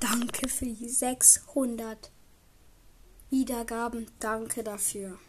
Danke für die 600 Wiedergaben. Danke dafür.